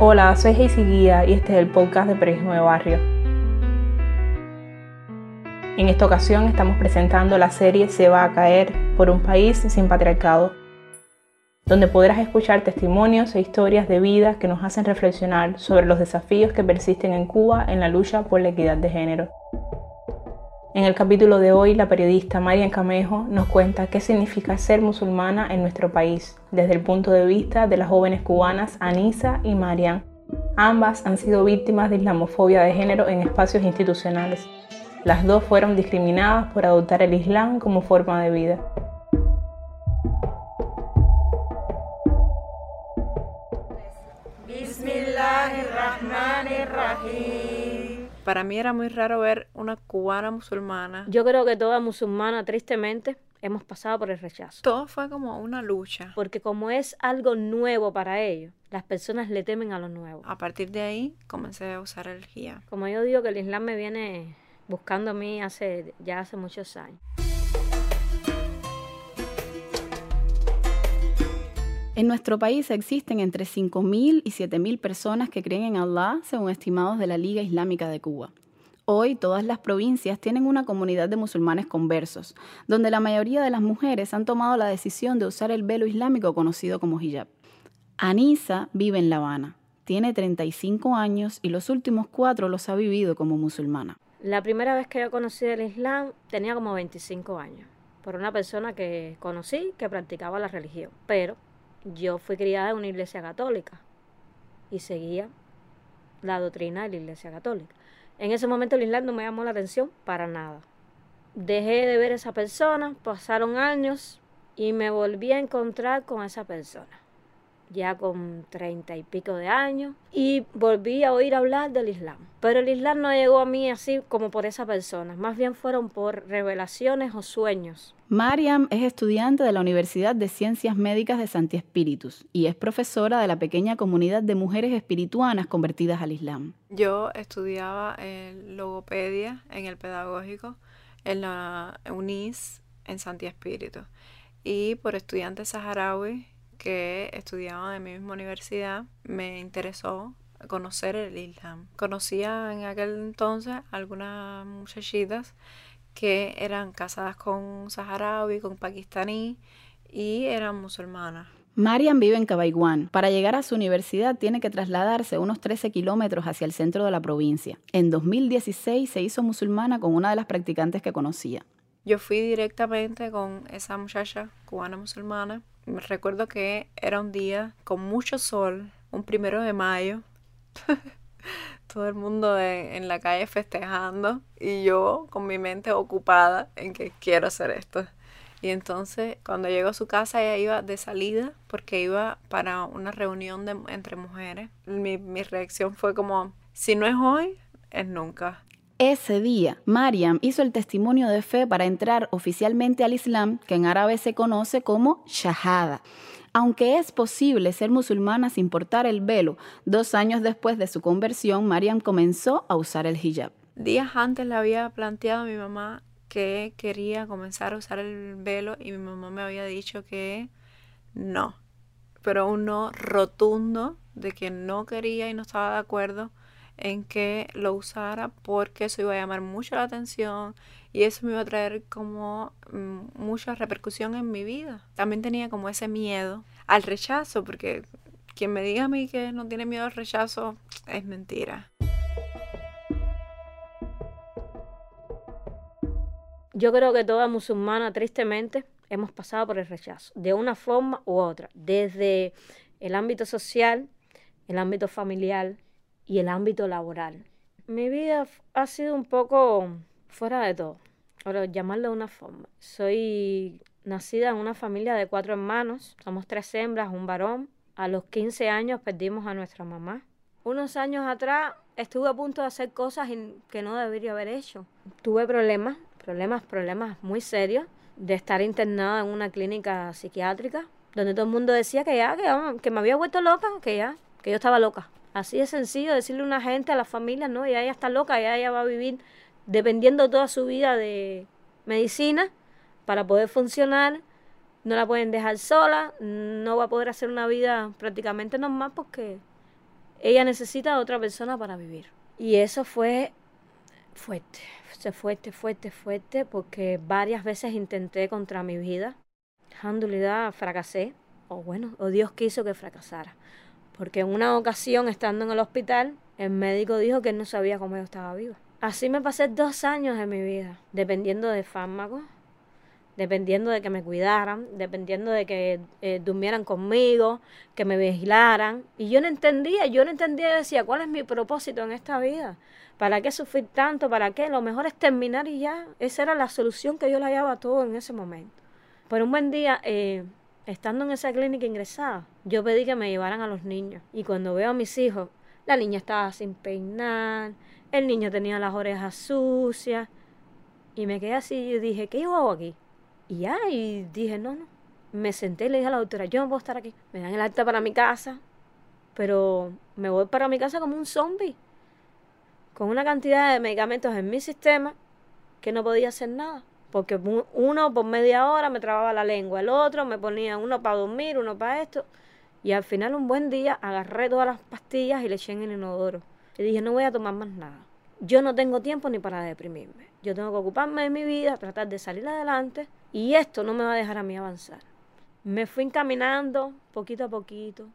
Hola, soy Heisy Guía y este es el podcast de Periodismo de Barrio. En esta ocasión estamos presentando la serie Se va a caer por un país sin patriarcado, donde podrás escuchar testimonios e historias de vida que nos hacen reflexionar sobre los desafíos que persisten en Cuba en la lucha por la equidad de género. En el capítulo de hoy, la periodista Marian Camejo nos cuenta qué significa ser musulmana en nuestro país, desde el punto de vista de las jóvenes cubanas Anisa y Marian. Ambas han sido víctimas de islamofobia de género en espacios institucionales. Las dos fueron discriminadas por adoptar el Islam como forma de vida. Para mí era muy raro ver una cubana musulmana. Yo creo que toda musulmana, tristemente, hemos pasado por el rechazo. Todo fue como una lucha. Porque como es algo nuevo para ellos, las personas le temen a lo nuevo. A partir de ahí comencé a usar el hijab. Como yo digo que el Islam me viene buscando a mí hace ya hace muchos años. En nuestro país existen entre 5.000 y 7.000 personas que creen en Allah, según estimados de la Liga Islámica de Cuba. Hoy todas las provincias tienen una comunidad de musulmanes conversos, donde la mayoría de las mujeres han tomado la decisión de usar el velo islámico conocido como hijab. Anisa vive en La Habana, tiene 35 años y los últimos cuatro los ha vivido como musulmana. La primera vez que yo conocí el Islam tenía como 25 años, por una persona que conocí que practicaba la religión, pero yo fui criada en una iglesia católica y seguía la doctrina de la iglesia católica. En ese momento el Islam no me llamó la atención para nada. Dejé de ver a esa persona, pasaron años y me volví a encontrar con esa persona ya con treinta y pico de años, y volví a oír hablar del Islam. Pero el Islam no llegó a mí así como por esa persona, más bien fueron por revelaciones o sueños. Mariam es estudiante de la Universidad de Ciencias Médicas de Santi Espíritus y es profesora de la pequeña comunidad de mujeres espirituanas convertidas al Islam. Yo estudiaba en logopedia en el pedagógico en la UNIS en Santi Espíritu y por estudiantes saharaui que estudiaban en mi misma universidad, me interesó conocer el Islam. Conocía en aquel entonces algunas muchachitas que eran casadas con saharaui, con pakistaní y eran musulmanas. Mariam vive en Cabaiguán. Para llegar a su universidad tiene que trasladarse unos 13 kilómetros hacia el centro de la provincia. En 2016 se hizo musulmana con una de las practicantes que conocía. Yo fui directamente con esa muchacha cubana musulmana recuerdo que era un día con mucho sol, un primero de mayo. Todo el mundo en, la calle festejando y yo con mi mente ocupada en que quiero hacer esto. Y entonces cuando llego a su casa ella iba de salida porque iba para una reunión de, entre mujeres. Mi, mi reacción fue como, si no es hoy, es nunca. Ese día, Mariam hizo el testimonio de fe para entrar oficialmente al Islam, que en árabe se conoce como Shahada. Aunque es posible ser musulmana sin portar el velo, dos años después de su conversión, Mariam comenzó a usar el hijab. Días antes le había planteado a mi mamá que quería comenzar a usar el velo y mi mamá me había dicho que no, pero un no rotundo de que no quería y no estaba de acuerdo en que lo usara porque eso iba a llamar mucho la atención y eso me iba a traer como mm, mucha repercusión en mi vida. También tenía como ese miedo al rechazo porque quien me diga a mí que no tiene miedo al rechazo es mentira. Yo creo que toda musulmana, tristemente, hemos pasado por el rechazo, de una forma u otra, desde el ámbito social, el ámbito familiar, y el ámbito laboral. Mi vida ha sido un poco fuera de todo, ahora llamarlo de una forma. Soy nacida en una familia de cuatro hermanos, somos tres hembras, un varón. A los 15 años perdimos a nuestra mamá. Unos años atrás estuve a punto de hacer cosas que no debería haber hecho. Tuve problemas, problemas, problemas muy serios de estar internada en una clínica psiquiátrica donde todo el mundo decía que ya, que, que me había vuelto loca, que ya, que yo estaba loca. Así de sencillo decirle a una gente, a la familia, no, ya ella está loca, ya ella va a vivir dependiendo toda su vida de medicina para poder funcionar, no la pueden dejar sola, no va a poder hacer una vida prácticamente normal porque ella necesita a otra persona para vivir. Y eso fue fuerte, fue fuerte, fuerte, fuerte, porque varias veces intenté contra mi vida. Alhamdulillah, fracasé, o bueno, o Dios quiso que fracasara. Porque en una ocasión, estando en el hospital, el médico dijo que él no sabía cómo yo estaba viva. Así me pasé dos años de mi vida, dependiendo de fármacos, dependiendo de que me cuidaran, dependiendo de que eh, durmieran conmigo, que me vigilaran. Y yo no entendía, yo no entendía, decía, ¿cuál es mi propósito en esta vida? ¿Para qué sufrir tanto? ¿Para qué? Lo mejor es terminar y ya. Esa era la solución que yo le hallaba a todo en ese momento. Pero un buen día, eh, estando en esa clínica ingresada, yo pedí que me llevaran a los niños. Y cuando veo a mis hijos, la niña estaba sin peinar, el niño tenía las orejas sucias. Y me quedé así y dije, ¿qué yo hago aquí? Y ya, y dije, no, no. Me senté y le dije a la doctora, yo no puedo estar aquí. Me dan el alta para mi casa, pero me voy para mi casa como un zombie. Con una cantidad de medicamentos en mi sistema que no podía hacer nada. Porque uno por media hora me trababa la lengua, el otro me ponía uno para dormir, uno para esto. Y al final un buen día agarré todas las pastillas y le eché en el inodoro. Y dije, no voy a tomar más nada. Yo no tengo tiempo ni para deprimirme. Yo tengo que ocuparme de mi vida, tratar de salir adelante y esto no me va a dejar a mí avanzar. Me fui encaminando poquito a poquito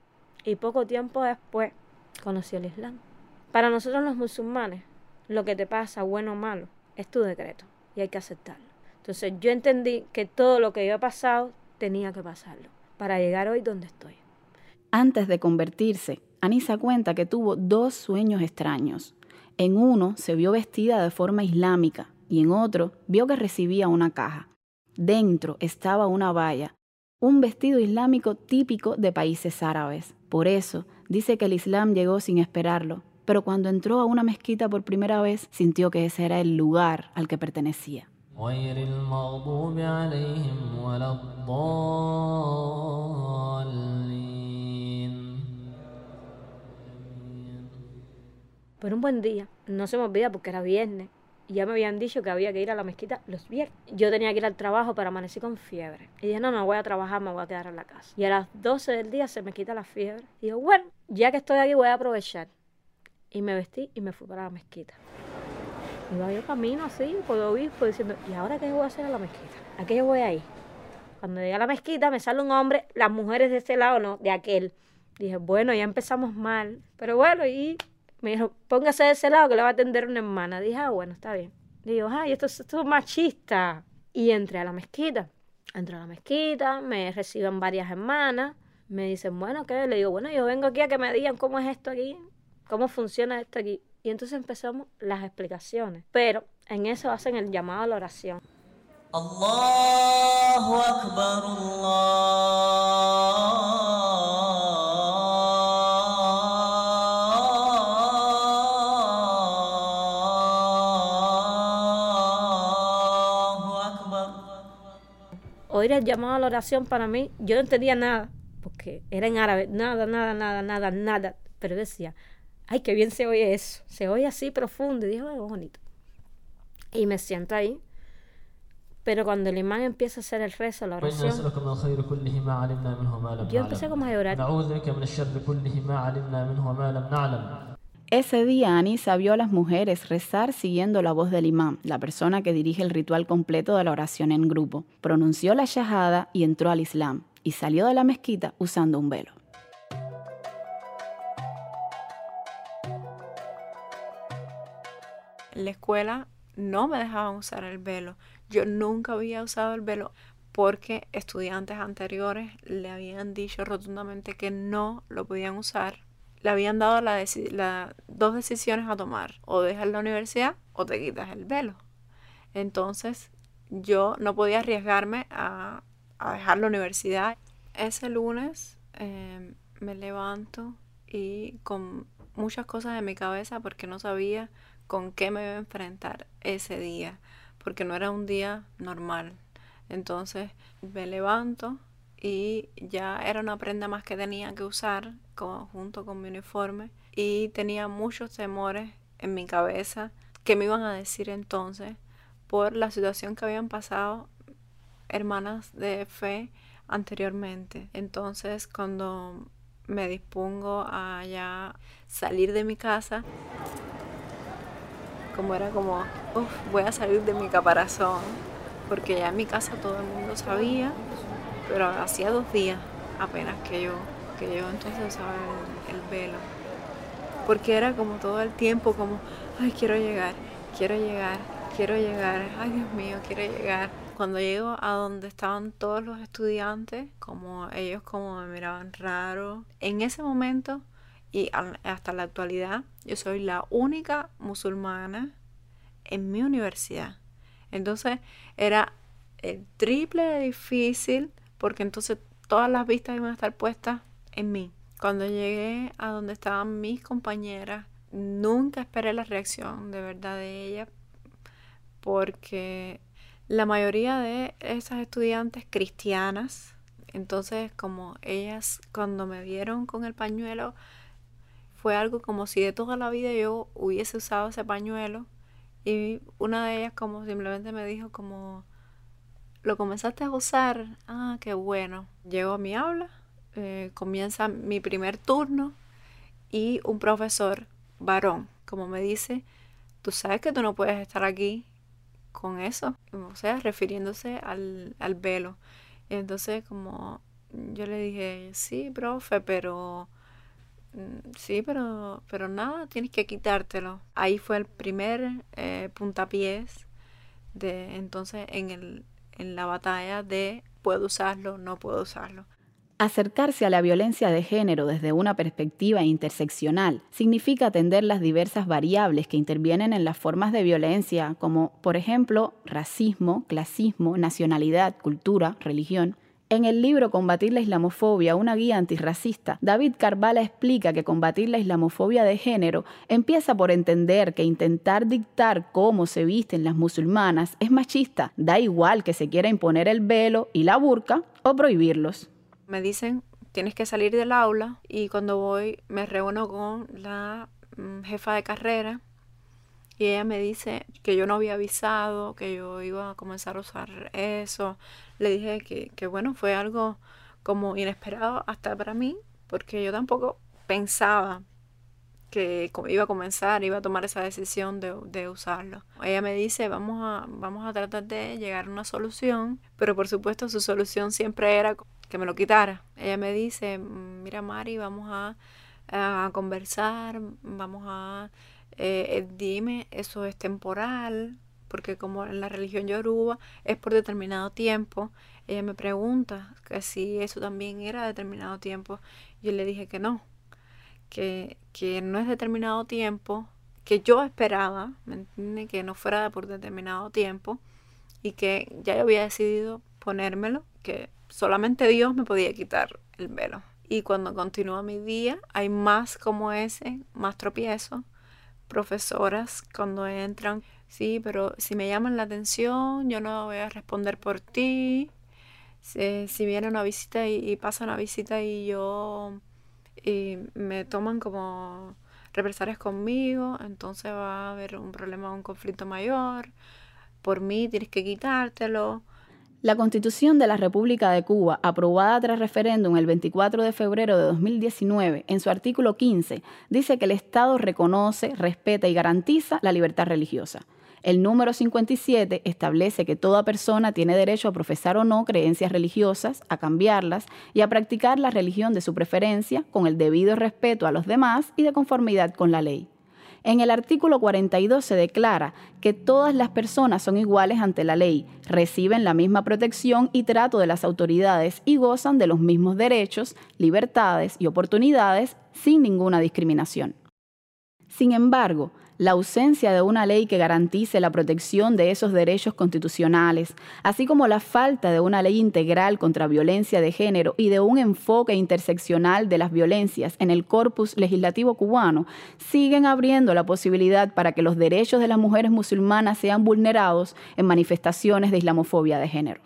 y poco tiempo después conocí el Islam. Para nosotros los musulmanes, lo que te pasa, bueno o malo, es tu decreto y hay que aceptarlo. Entonces yo entendí que todo lo que yo he pasado tenía que pasarlo para llegar hoy donde estoy. Antes de convertirse, Anisa cuenta que tuvo dos sueños extraños. En uno se vio vestida de forma islámica y en otro vio que recibía una caja. Dentro estaba una valla, un vestido islámico típico de países árabes. Por eso dice que el Islam llegó sin esperarlo, pero cuando entró a una mezquita por primera vez sintió que ese era el lugar al que pertenecía. Por un buen día, no se me olvida porque era viernes, y ya me habían dicho que había que ir a la mezquita los viernes. Yo tenía que ir al trabajo, pero amanecí con fiebre. Y dije, no, no voy a trabajar, me voy a quedar en la casa. Y a las 12 del día se me quita la fiebre. Y digo, bueno, ya que estoy aquí voy a aprovechar. Y me vestí y me fui para la mezquita. Iba yo camino así, por el obispo, diciendo, ¿y ahora qué voy a hacer a la mezquita? ¿A qué voy ahí? Cuando llegué a la mezquita me sale un hombre, las mujeres de este lado, no, de aquel. Dije, bueno, ya empezamos mal. Pero bueno, y me dijo, póngase de ese lado que le va a atender una hermana. Dije, ah, bueno, está bien. Digo, ay, esto, esto es machista. Y entré a la mezquita. Entré a la mezquita, me reciben varias hermanas. Me dicen, bueno, ¿qué? Le digo, bueno, yo vengo aquí a que me digan cómo es esto aquí, cómo funciona esto aquí. Y entonces empezamos las explicaciones. Pero en eso hacen el llamado a la oración. Allahu Akbar, oír el llamado a la oración para mí, yo no entendía nada, porque era en árabe, nada, nada, nada, nada, nada. Pero decía, ay, qué bien se oye eso, se oye así profundo. Y dije, ay, bonito. Y me siento ahí. Pero cuando el imán empieza a hacer el rezo, la oración, yo empecé como a llorar. Ese día Anisa vio a las mujeres rezar siguiendo la voz del imán, la persona que dirige el ritual completo de la oración en grupo. Pronunció la shahada y entró al Islam, y salió de la mezquita usando un velo. La escuela no me dejaban usar el velo. Yo nunca había usado el velo porque estudiantes anteriores le habían dicho rotundamente que no lo podían usar le habían dado la, dos decisiones a tomar, o dejas la universidad o te quitas el velo. Entonces yo no podía arriesgarme a, dejar la universidad. Ese lunes em, me levanto y con muchas cosas en mi cabeza porque no sabía con qué me iba a enfrentar ese día, porque no era un día normal. Entonces me levanto y ya era una prenda más que tenía que usar junto con mi uniforme y tenía muchos temores en mi cabeza que me iban a decir entonces por la situación que habían pasado hermanas de fe anteriormente. Entonces cuando me dispongo a ya salir de mi casa, como era como, uff, voy a salir de mi caparazón, porque ya en mi casa todo el mundo sabía, pero hacía dos días apenas que yo, que yo entonces usaba el, el velo, porque era como todo el tiempo como, ay, quiero llegar, quiero llegar, quiero llegar, ay Dios mío, quiero llegar. Cuando llego a donde estaban todos los estudiantes, como ellos como me miraban raro, en ese momento y hasta la actualidad, yo soy la única musulmana en mi universidad. Entonces era el triple de difícil porque entonces todas las vistas iban a estar puestas en mí. Cuando llegué a donde estaban mis compañeras, nunca esperé la reacción de verdad de ellas porque la mayoría de esas estudiantes cristianas, entonces como ellas cuando me vieron con el pañuelo, fue algo como si de toda la vida yo hubiese usado ese pañuelo y una de ellas como simplemente me dijo como, lo comenzaste a usar, ah, qué bueno. Llego a mi aula, eh, comienza mi primer turno y un profesor varón, como me dice, tú sabes que tú no puedes estar aquí con eso, o sea, refiriéndose al, al velo. Entonces, como yo le dije, sí, profe, pero sí, pero, pero nada, tienes que quitártelo. Ahí fue el primer eh, puntapiés de entonces en, el, en la batalla de puedo usarlo, no puedo usarlo. Acercarse a la violencia de género desde una perspectiva interseccional significa atender las diversas variables que intervienen en las formas de violencia, como por ejemplo racismo, clasismo, nacionalidad, cultura, religión. En el libro Combatir la Islamofobia, una guía antirracista, David Carvala explica que combatir la islamofobia de género empieza por entender que intentar dictar cómo se visten las musulmanas es machista, da igual que se quiera imponer el velo y la burka o prohibirlos. Me dicen, tienes que salir del aula y cuando voy me reúno con la mm, jefa de carrera y ella me dice que yo no había avisado, que yo iba a comenzar a usar eso. Le dije que, que bueno, fue algo como inesperado hasta para mí, porque yo tampoco pensaba que iba a comenzar, iba a tomar esa decisión de, de, usarlo. Ella me dice, vamos a, vamos a tratar de llegar a una solución, pero por supuesto su solución siempre era que me lo quitara. Ella me dice, mira Mari, vamos a, conversar, vamos a, eh, eh, dime, eso es temporal, porque como en la religión yoruba es por determinado tiempo, ella me pregunta que si eso también era determinado tiempo. Yo le dije que no, que, que no es determinado tiempo, que yo esperaba, ¿me? Que no fuera por determinado tiempo y que ya yo había decidido ponérmelo, que solamente Dios me podía quitar el velo. Y cuando continúa mi día, hay más como ese, más tropiezos. Profesoras cuando entran, sí, pero si me llaman la atención, yo no voy a responder por ti. Si, viene una visita y, pasa una visita y yo y me toman como represalias conmigo, entonces va a haber un problema, un conflicto mayor. Por mí tienes que quitártelo. La Constitución de la República de Cuba, aprobada tras referéndum el 24 de febrero de 2019, en su artículo 15, dice que el Estado reconoce, respeta y garantiza la libertad religiosa. El número 57 establece que toda persona tiene derecho a profesar o no creencias religiosas, a cambiarlas y a practicar la religión de su preferencia con el debido respeto a los demás y de conformidad con la ley. En el artículo 42 se declara que todas las personas son iguales ante la ley, reciben la misma protección y trato de las autoridades y gozan de los mismos derechos, libertades y oportunidades sin ninguna discriminación. Sin embargo, la ausencia de una ley que garantice la protección de esos derechos constitucionales, así como la falta de una ley integral contra violencia de género y de un enfoque interseccional de las violencias en el corpus legislativo cubano, siguen abriendo la posibilidad para que los derechos de las mujeres musulmanas sean vulnerados en manifestaciones de islamofobia de género.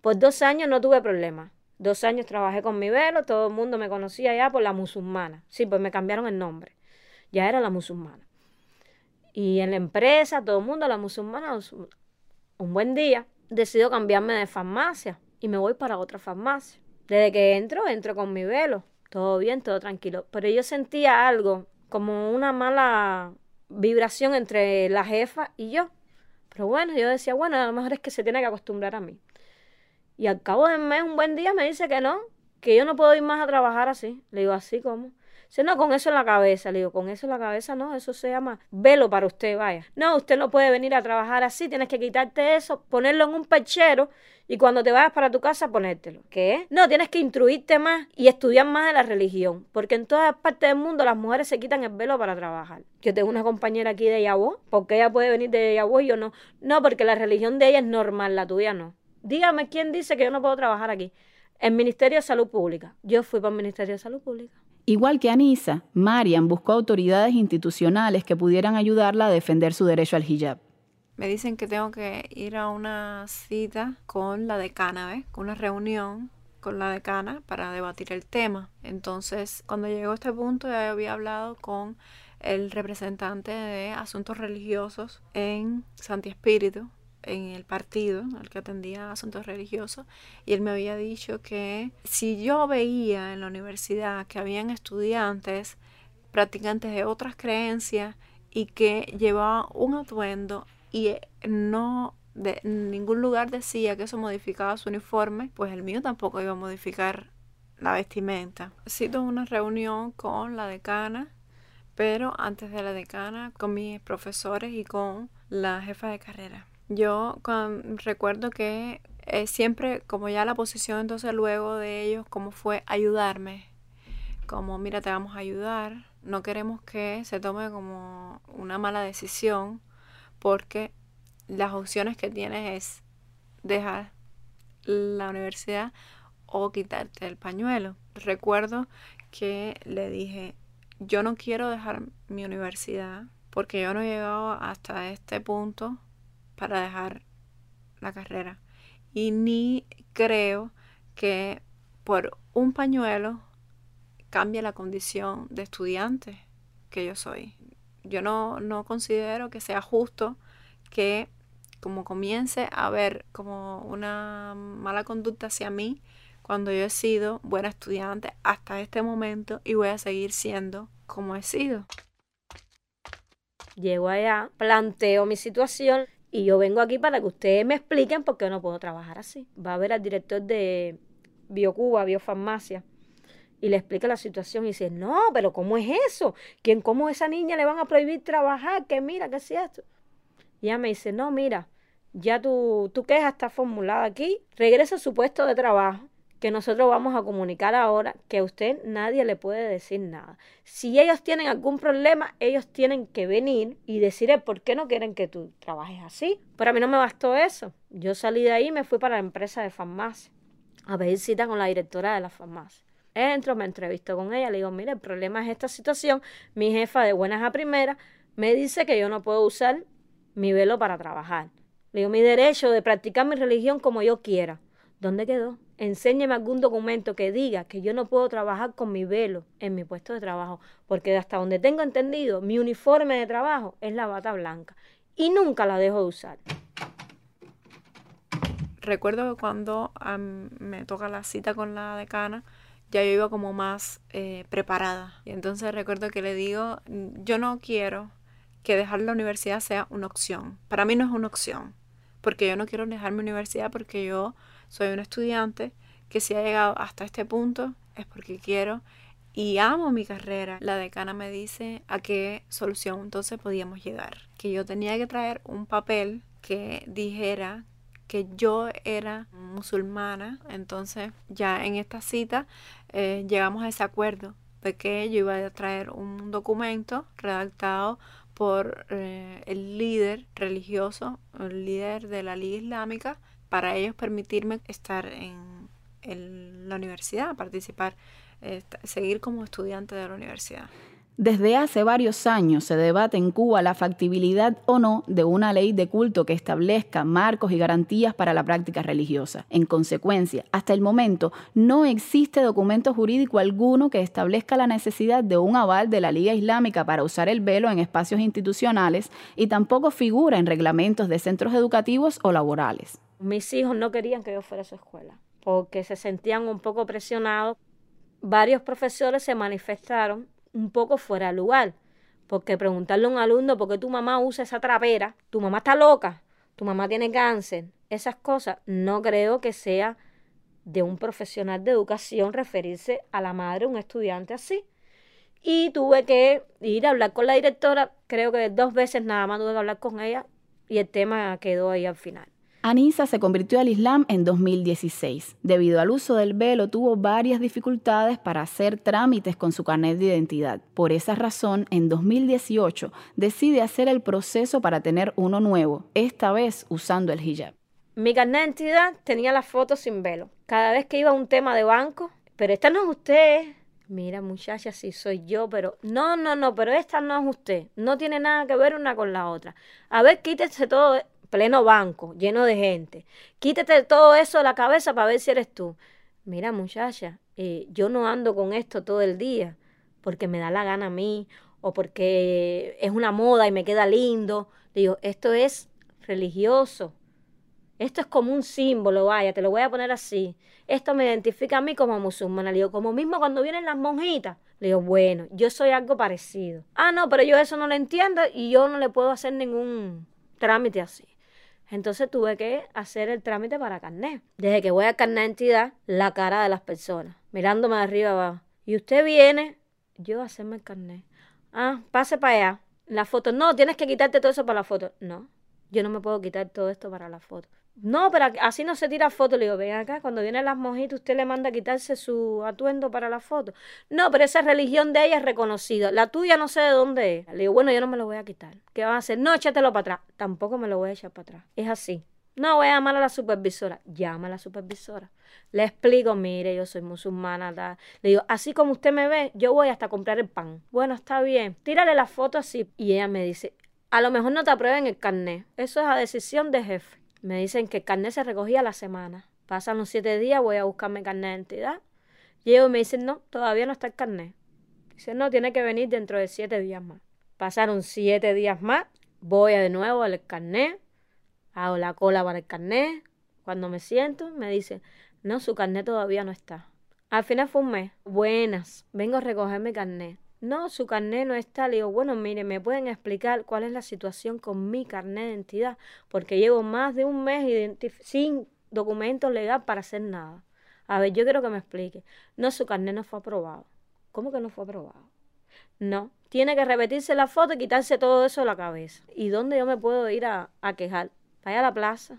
Por dos años no tuve problema. Dos años trabajé con mi velo, todo el mundo me conocía ya por la musulmana. Sí, pues me cambiaron el nombre ya era la musulmana. Y en la empresa, todo el mundo, la musulmana, un buen día, decido cambiarme de farmacia y me voy para otra farmacia. Desde que entro, entro con mi velo. todo bien, todo tranquilo. Pero yo sentía algo, como una mala vibración entre la jefa y yo. Pero bueno, yo decía, bueno, a lo mejor es que se tiene que acostumbrar a mí. Y al cabo del mes, un buen día me dice que no, que yo no puedo ir más a trabajar así. Le digo, ¿así como Dice, no, con eso en la cabeza. Le digo, con eso en la cabeza no, eso se llama velo para usted, vaya. No, usted no puede venir a trabajar así, tienes que quitarte eso, ponerlo en un perchero y cuando te vayas para tu casa ponértelo. ¿Qué? No, tienes que instruirte más y estudiar más de la religión, porque en todas partes del mundo las mujeres se quitan el velo para trabajar. Yo tengo una compañera aquí de Yabó, porque ella puede venir de Yabó y yo no. No, porque la religión de ella es normal, la tuya no. Dígame quién dice que yo no puedo trabajar aquí. El Ministerio de Salud Pública. Yo fui para el Ministerio de Salud Pública. Igual que Anisa, Marian buscó autoridades institucionales que pudieran ayudarla a defender su derecho al hijab. Me dicen que tengo que ir a una cita con la decana, ¿ves? Una reunión con la decana para debatir el tema. Entonces, cuando llegó a este punto, ya había hablado con el representante de asuntos religiosos en Santi Espíritu, en el partido al que atendía asuntos religiosos y él me había dicho que si yo veía en la universidad que habían estudiantes practicantes de otras creencias y que llevaban un atuendo y no de ningún lugar decía que eso modificaba su uniforme, pues el mío tampoco iba a modificar la vestimenta. Cito una reunión con la decana, pero antes de la decana con mis profesores y con la jefa de carrera. Yo recuerdo que eh, siempre, como ya la posición entonces luego de ellos, como fue ayudarme, como mira, te vamos a ayudar, no queremos que se tome como una mala decisión, porque las opciones que tienes es dejar la universidad o quitarte el pañuelo. Recuerdo que le dije, yo no quiero dejar mi universidad porque yo no he llegado hasta este punto para dejar la carrera. Y ni creo que por un pañuelo cambie la condición de estudiante que yo soy. Yo no, no considero que sea justo que como comience a ver como una mala conducta hacia mí cuando yo he sido buena estudiante hasta este momento y voy a seguir siendo como he sido. Llego allá, planteo mi situación y yo vengo aquí para que ustedes me expliquen por qué no puedo trabajar así. Va a ver al director de Biocuba, Biofarmacia, y le explica la situación y dice, no, pero ¿cómo es eso? ¿Quién, ¿Cómo esa niña le van a prohibir trabajar? Que mira, ¿qué es esto? Y ella me dice, no, mira, ya tu, tu queja está formulada aquí, regresa a su puesto de trabajo que nosotros vamos a comunicar ahora que a usted nadie le puede decir nada. Si ellos tienen algún problema, ellos tienen que venir y decir por qué no quieren que tú trabajes así. Pero a mí no me bastó eso. Yo salí de ahí y me fui para la empresa de farmacia a pedir cita con la directora de la farmacia. Entro, me entrevisto con ella, le digo, mire, el problema es esta situación. Mi jefa de buenas a primeras me dice que yo no puedo usar mi velo para trabajar. Le digo, mi derecho de practicar mi religión como yo quiera. ¿Dónde quedó? Enséñeme algún documento que diga que yo no puedo trabajar con mi velo en mi puesto de trabajo, porque hasta donde tengo entendido, mi uniforme de trabajo es la bata blanca y nunca la dejo de usar. Recuerdo que cuando me toca la cita con la decana, ya yo iba como más eh, preparada. Y entonces recuerdo que le digo, yo no quiero que dejar la universidad sea una opción. Para mí no es una opción, porque yo no quiero dejar mi universidad porque yo soy un estudiante que si ha llegado hasta este punto es porque quiero y amo mi carrera. La decana me dice a qué solución entonces podíamos llegar. Que yo tenía que traer un papel que dijera que yo era musulmana. Entonces ya en esta cita eh, llegamos a ese acuerdo de que yo iba a traer un documento redactado por eh, el líder religioso, el líder de la Liga Islámica, para ellos permitirme estar en, la universidad, participar, seguir como estudiante de la universidad. Desde hace varios años se debate en Cuba la factibilidad o no de una ley de culto que establezca marcos y garantías para la práctica religiosa. En consecuencia, hasta el momento no existe documento jurídico alguno que establezca la necesidad de un aval de la Liga Islámica para usar el velo en espacios institucionales y tampoco figura en reglamentos de centros educativos o laborales. Mis hijos no querían que yo fuera a su escuela porque se sentían un poco presionados. varios profesores se manifestaron un poco fuera de lugar. Porque preguntarle a un alumno por qué tu mamá usa esa trapera, tu mamá está loca, tu mamá tiene cáncer, esas cosas, no creo que sea de un profesional de educación referirse a la madre de un estudiante así. Y tuve que ir a hablar con la directora, creo que dos veces nada más tuve que hablar con ella y el tema quedó ahí al final. Anisa se convirtió al Islam en 2016. Debido al uso del velo, tuvo varias dificultades para hacer trámites con su carnet de identidad. Por esa razón, en 2018 decide hacer el proceso para tener uno nuevo, esta vez usando el hijab. Mi carnet de identidad tenía la foto sin velo. Cada vez que iba a un tema de banco, pero esta no es usted. Mira, muchacha, sí soy yo, pero no, no, no, pero esta no es usted. No tiene nada que ver una con la otra. A ver, quítese todo pleno banco, lleno de gente. Quítate todo eso de la cabeza para ver si eres tú. Mira, muchacha, eh, yo no ando con esto todo el día porque me da la gana a mí o porque es una moda y me queda lindo. Digo, esto es religioso. Esto es como un símbolo, vaya, te lo voy a poner así. Esto me identifica a mí como musulmana. Le digo, como mismo cuando vienen las monjitas. Le digo, bueno, yo soy algo parecido. Ah, no, pero yo eso no lo entiendo y yo no le puedo hacer ningún trámite así. Entonces tuve que hacer el trámite para carnet. Desde que voy a carnet entidad, la cara de las personas, mirándome de arriba abajo. Y usted viene, yo a hacerme el carnet. Ah, pase para allá. La foto. No, tienes que quitarte todo eso para la foto. No, yo no me puedo quitar todo esto para la foto. No, pero así no se tira foto. Le digo, ven acá, cuando vienen las monjitas, usted le manda a quitarse su atuendo para la foto. No, pero esa religión de ella es reconocida. La tuya no sé de dónde es. Le digo, bueno, yo no me lo voy a quitar. ¿Qué va a hacer? No, échatelo para atrás. Tampoco me lo voy a echar para atrás. Es así. No, voy a llamar a la supervisora. Llama a la supervisora. Le explico, mire, yo soy musulmana. Le digo, así como usted me ve, yo voy hasta comprar el pan. Bueno, está bien. Tírale la foto así. Y ella me dice, a lo mejor no te aprueben el carnet. Eso es a decisión de jefe. Me dicen que el carnet se recogía la semana. Pasan los siete días, voy a buscarme carnet de identidad. Llego y me dicen, no, todavía no está el carnet. Dicen, no, tiene que venir dentro de siete días más. Pasaron siete días más, voy de nuevo al carnet, hago la cola para el carnet. Cuando me siento, me dicen, no, su carnet todavía no está. Al final fue un mes. Buenas, vengo a recoger mi carnet. No, su carnet no está. Le digo, bueno, mire, ¿me pueden explicar cuál es la situación con mi carnet de identidad? Porque llevo más de un mes sin documento legal para hacer nada. A ver, yo quiero que me explique. No, su carnet no fue aprobado. ¿Cómo que no fue aprobado? No, tiene que repetirse la foto y quitarse todo eso de la cabeza. ¿Y dónde yo me puedo ir a, a quejar? Vaya a la plaza.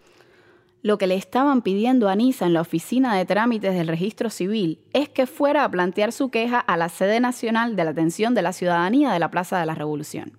Lo que le estaban pidiendo a Nisa en la oficina de trámites del registro civil es que fuera a plantear su queja a la sede nacional de la atención de la ciudadanía de la Plaza de la Revolución.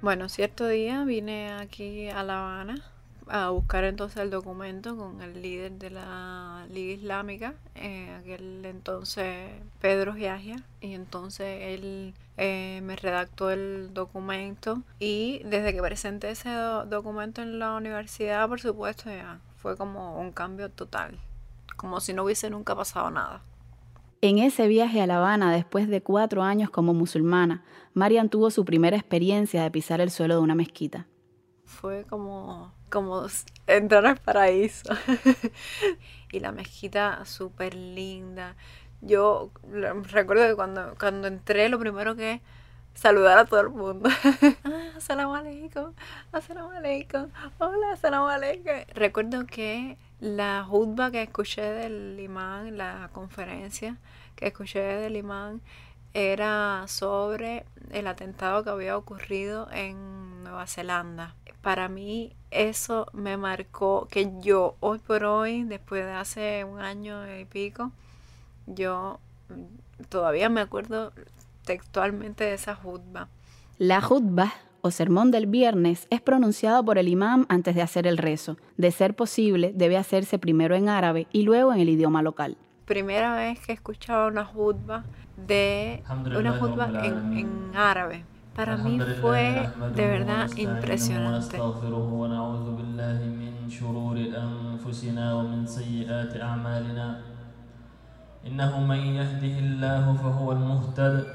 Bueno, cierto día vine aquí a La Habana a buscar entonces el documento con el líder de la Liga Islámica, aquel entonces Pedro Yahya, y entonces él eh, me redactó el documento y desde que presenté ese documento en la universidad, por supuesto, ya fue como un cambio total, como si no hubiese nunca pasado nada. En ese viaje a La Habana, después de cuatro años como musulmana, Marian tuvo su primera experiencia de pisar el suelo de una mezquita. Fue como como entrar al paraíso. y la mezquita súper linda. Yo recuerdo que cuando, cuando entré, lo primero que saludar a todo el mundo. ah, asalamu alaikum, asalamu alaikum, hola, asalamu alaikum. Recuerdo que la jutba que escuché del imán, la conferencia que escuché del imán, era sobre el atentado que había ocurrido en Nueva Zelanda para mí eso me marcó que yo hoy por hoy, después de hace un año y pico, yo todavía me acuerdo textualmente de esa jutba. La jutba o sermón del viernes es pronunciado por el imán antes de hacer el rezo. De ser posible, debe hacerse primero en árabe y luego en el idioma local. Primera vez que he escuchado una jutba de una jutba en, en árabe para mí fue de verdad impresionante. إنه من يهده الله فهو المهتد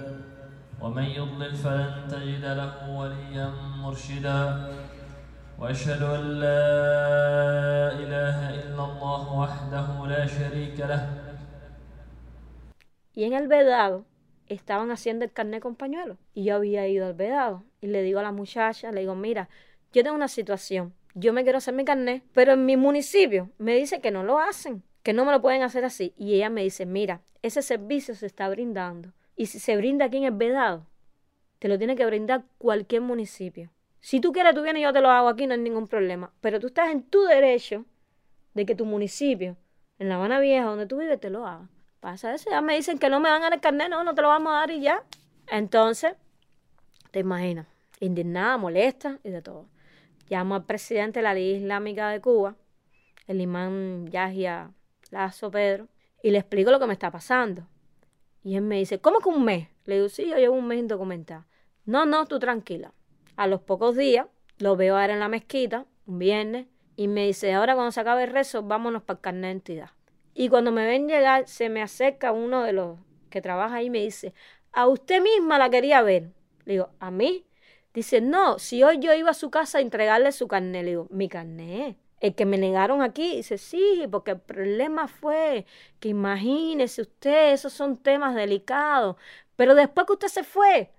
ومن يضلل فلن تجد له وليا مرشدا واشهد ان لا اله الا الله وحده لا شريك له Y en el vedado estaban haciendo el carnet con pañuelo. Y yo había ido al vedado. Y le digo a la muchacha, le digo, mira, yo tengo una situación. Yo me quiero hacer mi carnet, pero en mi municipio me dice que no lo hacen, que no me lo pueden hacer así. Y ella me dice, mira, ese servicio se está brindando. Y si se brinda aquí en el vedado, te lo tiene que brindar cualquier municipio. Si tú quieres, tú vienes y yo te lo hago aquí, no hay ningún problema. Pero tú estás en tu derecho de que tu municipio, en La Habana Vieja, donde tú vives, te lo haga. Pasa eso, ya me dicen que no me van a dar el carnet, no, no te lo vamos a dar y ya. Entonces, te imaginas, indignada, molesta y de todo. Llamo al presidente de la Liga Islámica de Cuba, el imán Yahya Lazo Pedro, y le explico lo que me está pasando. Y él me dice, ¿cómo que un mes? Le digo, sí, yo llevo un mes indocumentado. No, no, tú tranquila. A los pocos días lo veo ahora en la mezquita, un viernes, y me dice, ahora cuando se acabe el rezo, vámonos para el carnet de entidad. Y cuando me ven llegar, se me acerca uno de los que trabaja ahí y me dice, a usted misma la quería ver. Le digo, ¿a mí? Dice, no, si hoy yo iba a su casa a entregarle su carnet. Le digo, ¿mi carnet? El que me negaron aquí. Dice, sí, porque el problema fue que imagínese usted, esos son temas delicados. Pero después que usted se fue,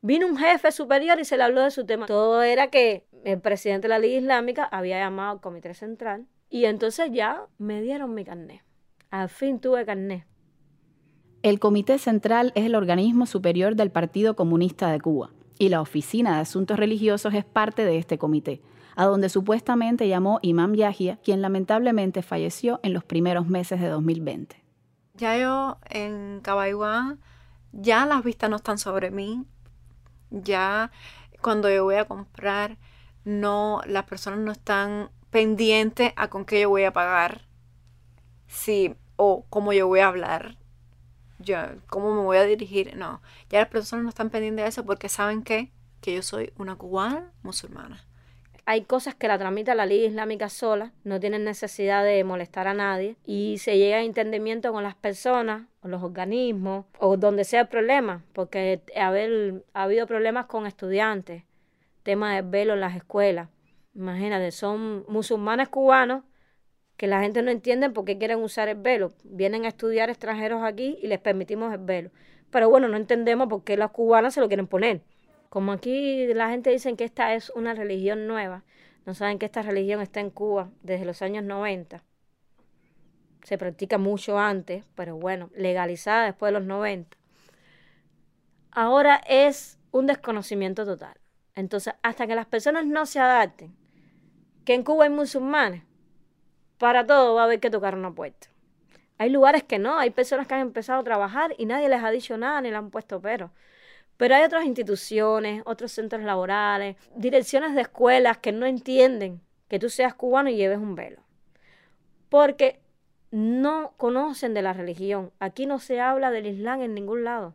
vino un jefe superior y se le habló de su tema. Todo era que el presidente de la Liga Islámica había llamado al Comité Central y entonces ya me dieron mi carnet. Al fin tuve carnet. El Comité Central es el organismo superior del Partido Comunista de Cuba y la Oficina de Asuntos Religiosos es parte de este comité, a donde supuestamente llamó Imam Yahya, quien lamentablemente falleció en los primeros meses de 2020. Ya yo en Cabaiguá, ya las vistas no están sobre mí. Ya cuando yo voy a comprar, no, las personas no están pendientes a con qué yo voy a pagar. Sí, o cómo yo voy a hablar. Yo, cómo me voy a dirigir. No, ya las personas no están pendientes de eso porque saben que, que yo soy una cubana musulmana. Hay cosas que la tramita la Liga Islámica sola, no tienen necesidad de molestar a nadie y se llega a entendimiento con las personas o los organismos o donde sea el problema, porque haber, ha habido problemas con estudiantes, tema de velo en las escuelas. Imagínate, son musulmanes cubanos que la gente no entiende por qué quieren usar el velo. Vienen a estudiar extranjeros aquí y les permitimos el velo. Pero bueno, no entendemos por qué las cubanas se lo quieren poner. Como aquí la gente dice que esta es una religión nueva, no saben que esta religión está en Cuba desde los años 90. Se practica mucho antes, pero bueno, legalizada después de los 90. Ahora es un desconocimiento total. Entonces, hasta que las personas no se adapten, que en Cuba hay musulmanes, para todo va a haber que tocar una puerta. Hay lugares que no, hay personas que han empezado a trabajar y nadie les ha dicho nada ni le han puesto pero. Pero hay otras instituciones, otros centros laborales, direcciones de escuelas que no entienden que tú seas cubano y lleves un velo. Porque no conocen de la religión. Aquí no se habla del Islam en ningún lado.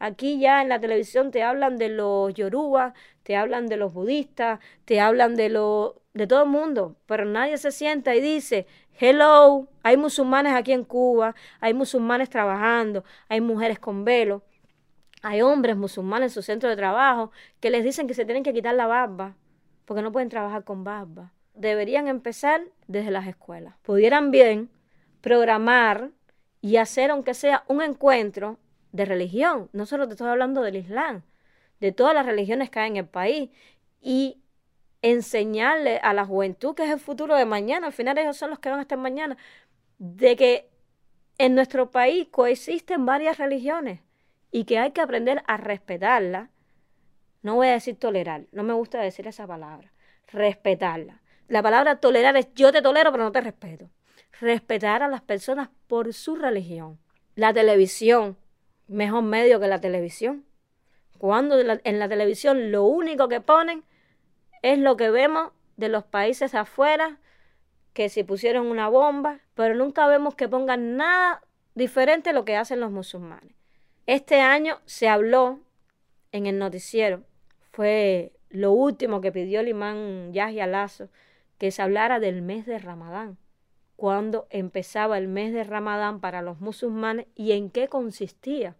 Aquí ya en la televisión te hablan de los yoruba, te hablan de los budistas, te hablan de lo de todo el mundo, pero nadie se sienta y dice, "Hello, hay musulmanes aquí en Cuba, hay musulmanes trabajando, hay mujeres con velo, hay hombres musulmanes en su centro de trabajo que les dicen que se tienen que quitar la barba porque no pueden trabajar con barba." Deberían empezar desde las escuelas. Pudieran bien programar y hacer aunque sea un encuentro de religión. No solo te estoy hablando del Islam, de todas las religiones que hay en el país. Y enseñarle a la juventud, que es el futuro de mañana, al final ellos son los que van a estar mañana, de que en nuestro país coexisten varias religiones y que hay que aprender a respetarla. No voy a decir tolerar, no me gusta decir esa palabra, respetarla. La palabra tolerar es yo te tolero pero no te respeto. Respetar a las personas por su religión. La televisión, mejor medio que la televisión. Cuando en la televisión lo único que ponen es lo que vemos de los países afuera, que si pusieron una bomba, pero nunca vemos que pongan nada diferente a lo que hacen los musulmanes. Este año se habló en el noticiero, fue lo último que pidió el imán Yahya Lazo, que se hablara del mes de Ramadán, cuando empezaba el mes de Ramadán para los musulmanes y en qué consistía.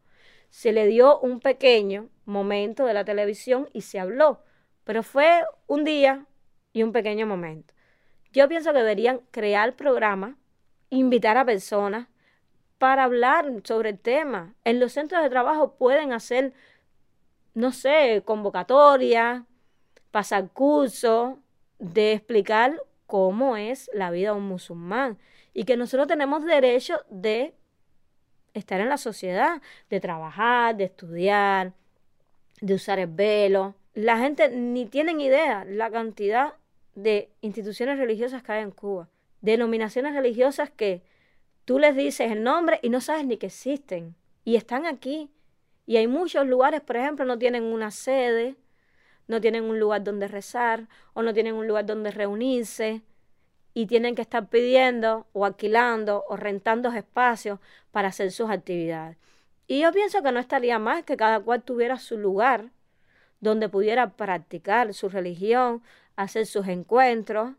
Se le dio un pequeño momento de la televisión y se habló, pero fue un día y un pequeño momento. Yo pienso que deberían crear programas, invitar a personas para hablar sobre el tema. En los centros de trabajo pueden hacer, no sé, convocatorias, pasar cursos, de explicar cómo es la vida de un musulmán y que nosotros tenemos derecho de estar en la sociedad, de trabajar, de estudiar, de usar el velo. La gente ni tienen idea la cantidad de instituciones religiosas que hay en Cuba, denominaciones religiosas que tú les dices el nombre y no sabes ni que existen y están aquí. Y hay muchos lugares, por ejemplo, no tienen una sede, no tienen un lugar donde rezar o no tienen un lugar donde reunirse y tienen que estar pidiendo o alquilando o rentando espacios para hacer sus actividades. Y yo pienso que no estaría mal que cada cual tuviera su lugar donde pudiera practicar su religión, hacer sus encuentros.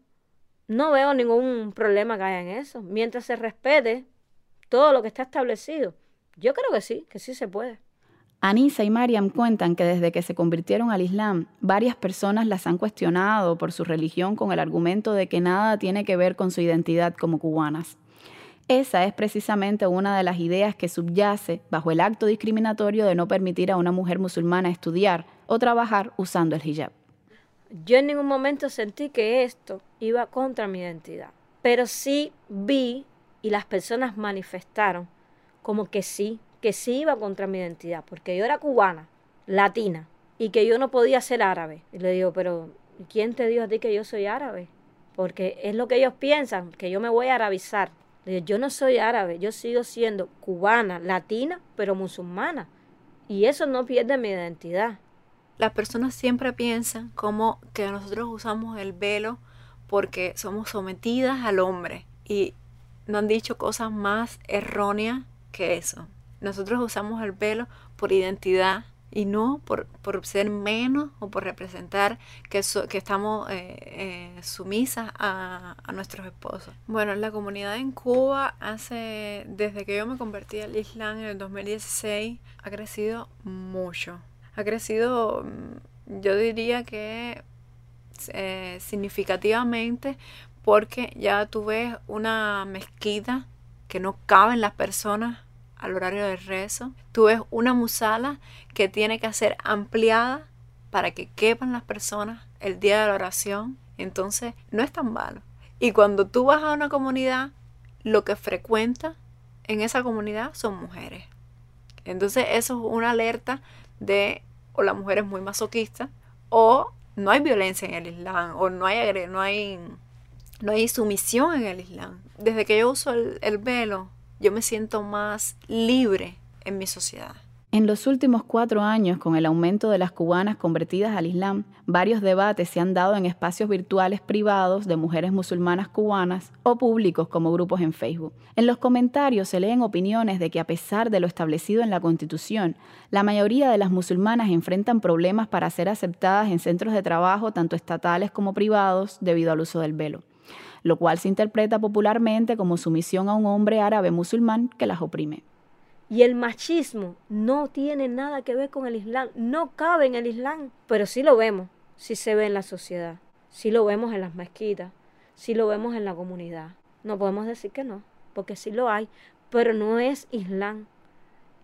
No veo ningún problema que haya en eso, mientras se respete todo lo que está establecido. Yo creo que sí, que sí se puede. Anisa y Mariam cuentan que desde que se convirtieron al Islam, varias personas las han cuestionado por su religión con el argumento de que nada tiene que ver con su identidad como cubanas. Esa es precisamente una de las ideas que subyace bajo el acto discriminatorio de no permitir a una mujer musulmana estudiar o trabajar usando el hijab. Yo en ningún momento sentí que esto iba contra mi identidad, pero sí vi y las personas manifestaron como que sí, que sí iba contra mi identidad, porque yo era cubana, latina, y que yo no podía ser árabe. Y le digo, pero ¿quién te dijo a ti que yo soy árabe? Porque es lo que ellos piensan, que yo me voy a arabizar. Yo no soy árabe, yo sigo siendo cubana, latina, pero musulmana. Y eso no pierde mi identidad. Las personas siempre piensan como que nosotros usamos el velo porque somos sometidas al hombre. Y no han dicho cosas más erróneas que eso. Nosotros usamos el velo por identidad y no por, ser menos o por representar que, que estamos eh, eh, sumisas a, a, nuestros esposos. Bueno, la comunidad en Cuba hace, desde que yo me convertí al Islam en el 2016, ha crecido mucho. Ha crecido, mm, yo diría que eh, significativamente porque ya tú ves una mezquita que no caben las personas al horario de rezo. Tú ves una musala que tiene que ser ampliada para que quepan las personas el día de la oración. Entonces, no es tan malo. Y cuando tú vas a una comunidad, lo que frecuenta en esa comunidad son mujeres. Entonces, eso es una alerta de o la mujer es muy masoquista o no hay violencia en el Islam o no hay, no hay, no hay sumisión en el Islam. Desde que yo uso el velo, yo me siento más libre en mi sociedad. En los últimos cuatro años, con el aumento de las cubanas convertidas al Islam, varios debates se han dado en espacios virtuales privados de mujeres musulmanas cubanas o públicos como grupos en Facebook. En los comentarios se leen opiniones de que a pesar de lo establecido en la Constitución, la mayoría de las musulmanas enfrentan problemas para ser aceptadas en centros de trabajo tanto estatales como privados debido al uso del velo lo cual se interpreta popularmente como sumisión a un hombre árabe musulmán que las oprime. Y el machismo no tiene nada que ver con el Islam, no cabe en el Islam, pero sí lo vemos, sí se ve en la sociedad, sí lo vemos en las mezquitas, sí lo vemos en la comunidad. No podemos decir que no, porque sí lo hay, pero no es Islam,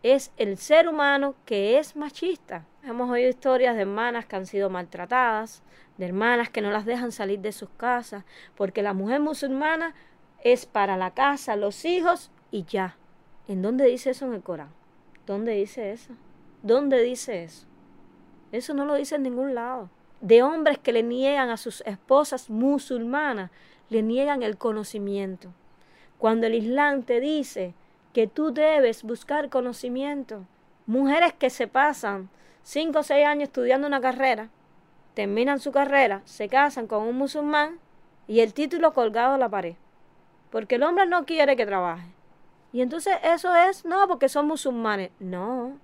es el ser humano que es machista. Hemos oído historias de hermanas que han sido maltratadas, de hermanas que no las dejan salir de sus casas, porque la mujer musulmana es para la casa, los hijos y ya. ¿En dónde dice eso en el Corán? ¿Dónde dice eso? ¿Dónde dice eso? Eso no lo dice en ningún lado. De hombres que le niegan a sus esposas musulmanas, le niegan el conocimiento. Cuando el Islam te dice que tú debes buscar conocimiento, mujeres que se pasan cinco o seis años estudiando una carrera, terminan su carrera, se casan con un musulmán y el título colgado a la pared. Porque el hombre no quiere que trabaje. Y entonces eso es, no, porque son musulmanes. No,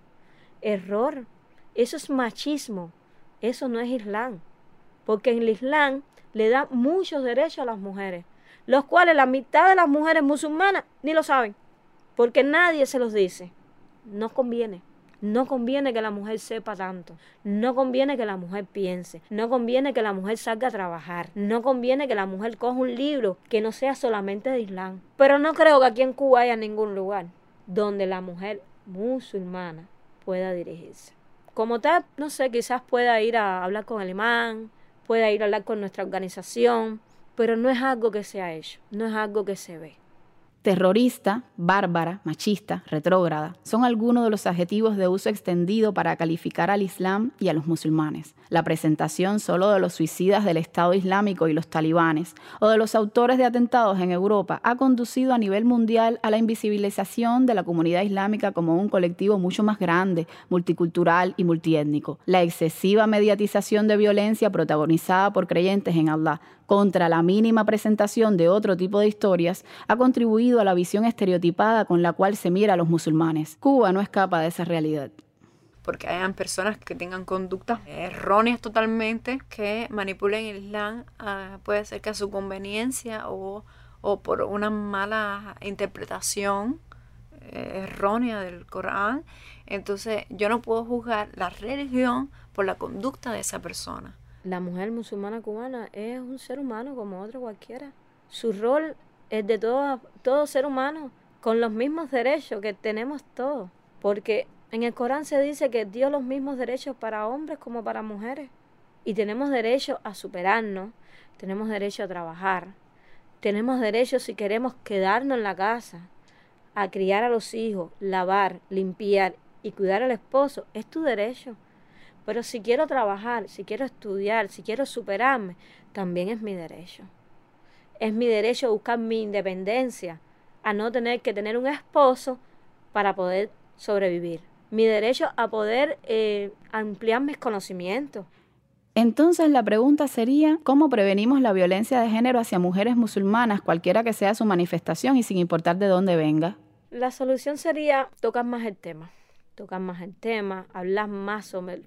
error. Eso es machismo. Eso no es Islam. Porque en el Islam le da muchos derechos a las mujeres, los cuales la mitad de las mujeres musulmanas ni lo saben, porque nadie se los dice. No conviene. No conviene que la mujer sepa tanto. No conviene que la mujer piense. No conviene que la mujer salga a trabajar. No conviene que la mujer coja un libro que no sea solamente de Islam. Pero no creo que aquí en Cuba haya ningún lugar donde la mujer musulmana pueda dirigirse. Como tal, no sé, quizás pueda ir a hablar con el imán, pueda ir a hablar con nuestra organización, pero no es algo que se ha hecho, no es algo que se ve. Terrorista, bárbara, machista, retrógrada son algunos de los adjetivos de uso extendido para calificar al Islam y a los musulmanes. La presentación solo de los suicidas del Estado Islámico y los talibanes o de los autores de atentados en Europa ha conducido a nivel mundial a la invisibilización de la comunidad islámica como un colectivo mucho más grande, multicultural y multiétnico. La excesiva mediatización de violencia protagonizada por creyentes en Allah contra la mínima presentación de otro tipo de historias ha contribuido a la visión estereotipada con la cual se mira a los musulmanes. Cuba no escapa de esa realidad porque hayan personas que tengan conductas erróneas totalmente, que manipulen el Islam, ah, puede ser que a su conveniencia o, por una mala interpretación eh, errónea del Corán. Entonces yo no puedo juzgar la religión por la conducta de esa persona la mujer musulmana cubana es un ser humano como otro cualquiera. Su rol es de todo, todo ser humano, con los mismos derechos que tenemos todos. Porque en el Corán se dice que dio los mismos derechos para hombres como para mujeres. Y tenemos derecho a superarnos, tenemos derecho a trabajar, tenemos derecho si queremos quedarnos en la casa, a criar a los hijos, lavar, limpiar y cuidar al esposo. Es tu derecho. Pero si quiero trabajar, si quiero estudiar, si quiero superarme, también es mi derecho. Es mi derecho a buscar mi independencia, a no tener que tener un esposo para poder sobrevivir. Mi derecho a poder eh, ampliar mis conocimientos. Entonces la pregunta sería, ¿cómo prevenimos la violencia de género hacia mujeres musulmanas, cualquiera que sea su manifestación y sin importar de dónde venga? La solución sería tocar más el tema tocar más el tema, hablar más sobre,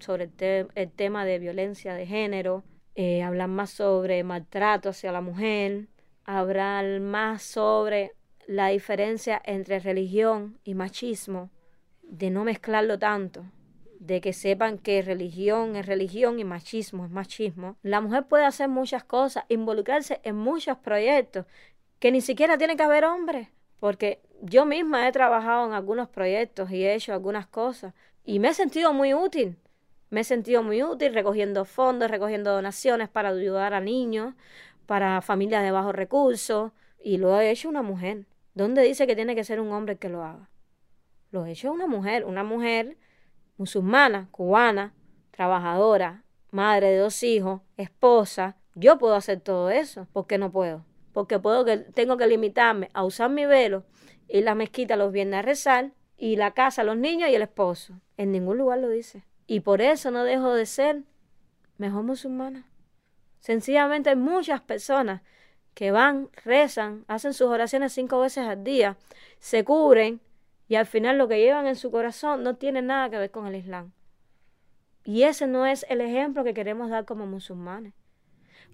el, tema de violencia de género, eh, hablar más sobre maltrato hacia la mujer, hablar más sobre la diferencia entre religión y machismo, de no mezclarlo tanto, de que sepan que religión es religión y machismo es machismo. La mujer puede hacer muchas cosas, involucrarse en muchos proyectos que ni siquiera tiene que haber hombres, porque yo misma he trabajado en algunos proyectos y he hecho algunas cosas y me he sentido muy útil. Me he sentido muy útil recogiendo fondos, recogiendo donaciones para ayudar a niños, para familias de bajos recursos y lo ha hecho una mujer. ¿Dónde dice que tiene que ser un hombre que lo haga? Lo ha hecho una mujer, una mujer musulmana, cubana, trabajadora, madre de dos hijos, esposa. Yo puedo hacer todo eso. ¿Por qué no puedo? Porque puedo que tengo que limitarme a usar mi velo y la mezquita los viene a rezar y la casa, los niños y el esposo. En ningún lugar lo dice. Y por eso no dejo de ser mejor musulmana. Sencillamente hay muchas personas que van, rezan, hacen sus oraciones cinco veces al día, se cubren y al final lo que llevan en su corazón no tiene nada que ver con el Islam. Y ese no es el ejemplo que queremos dar como musulmanes.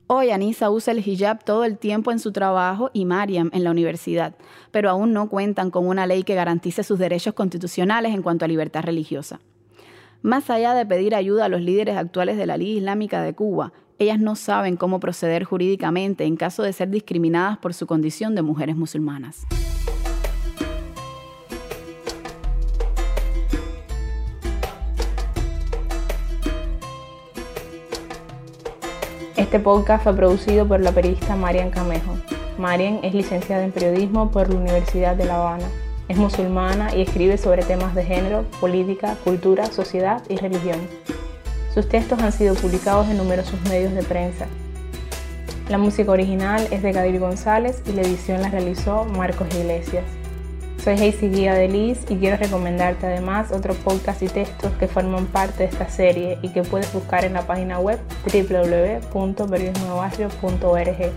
Hoy Anisa usa el hijab todo el tiempo en su trabajo y Mariam en la universidad, pero aún no cuentan con una ley que garantice sus derechos constitucionales en cuanto a libertad religiosa. Más allá de pedir ayuda a los líderes actuales de la Liga Islámica de Cuba, ellas no saben cómo proceder jurídicamente en caso de ser discriminadas por su condición de mujeres musulmanas. Este podcast fue producido por la periodista Marian Camejo. Marian es licenciada en periodismo por la Universidad de La Habana. Es musulmana y escribe sobre temas de género, política, cultura, sociedad y religión. Sus textos han sido publicados en numerosos medios de prensa. La música original es de Gabriel González y la edición la realizó Marcos Iglesias. Soy Hazy Guía de Liz y quiero recomendarte además otros podcasts y textos que forman parte de esta serie y que puedes buscar en la página web www.periodismobarrio.org.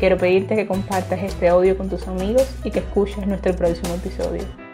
Quiero pedirte que compartas este audio con tus amigos y que escuches nuestro próximo episodio.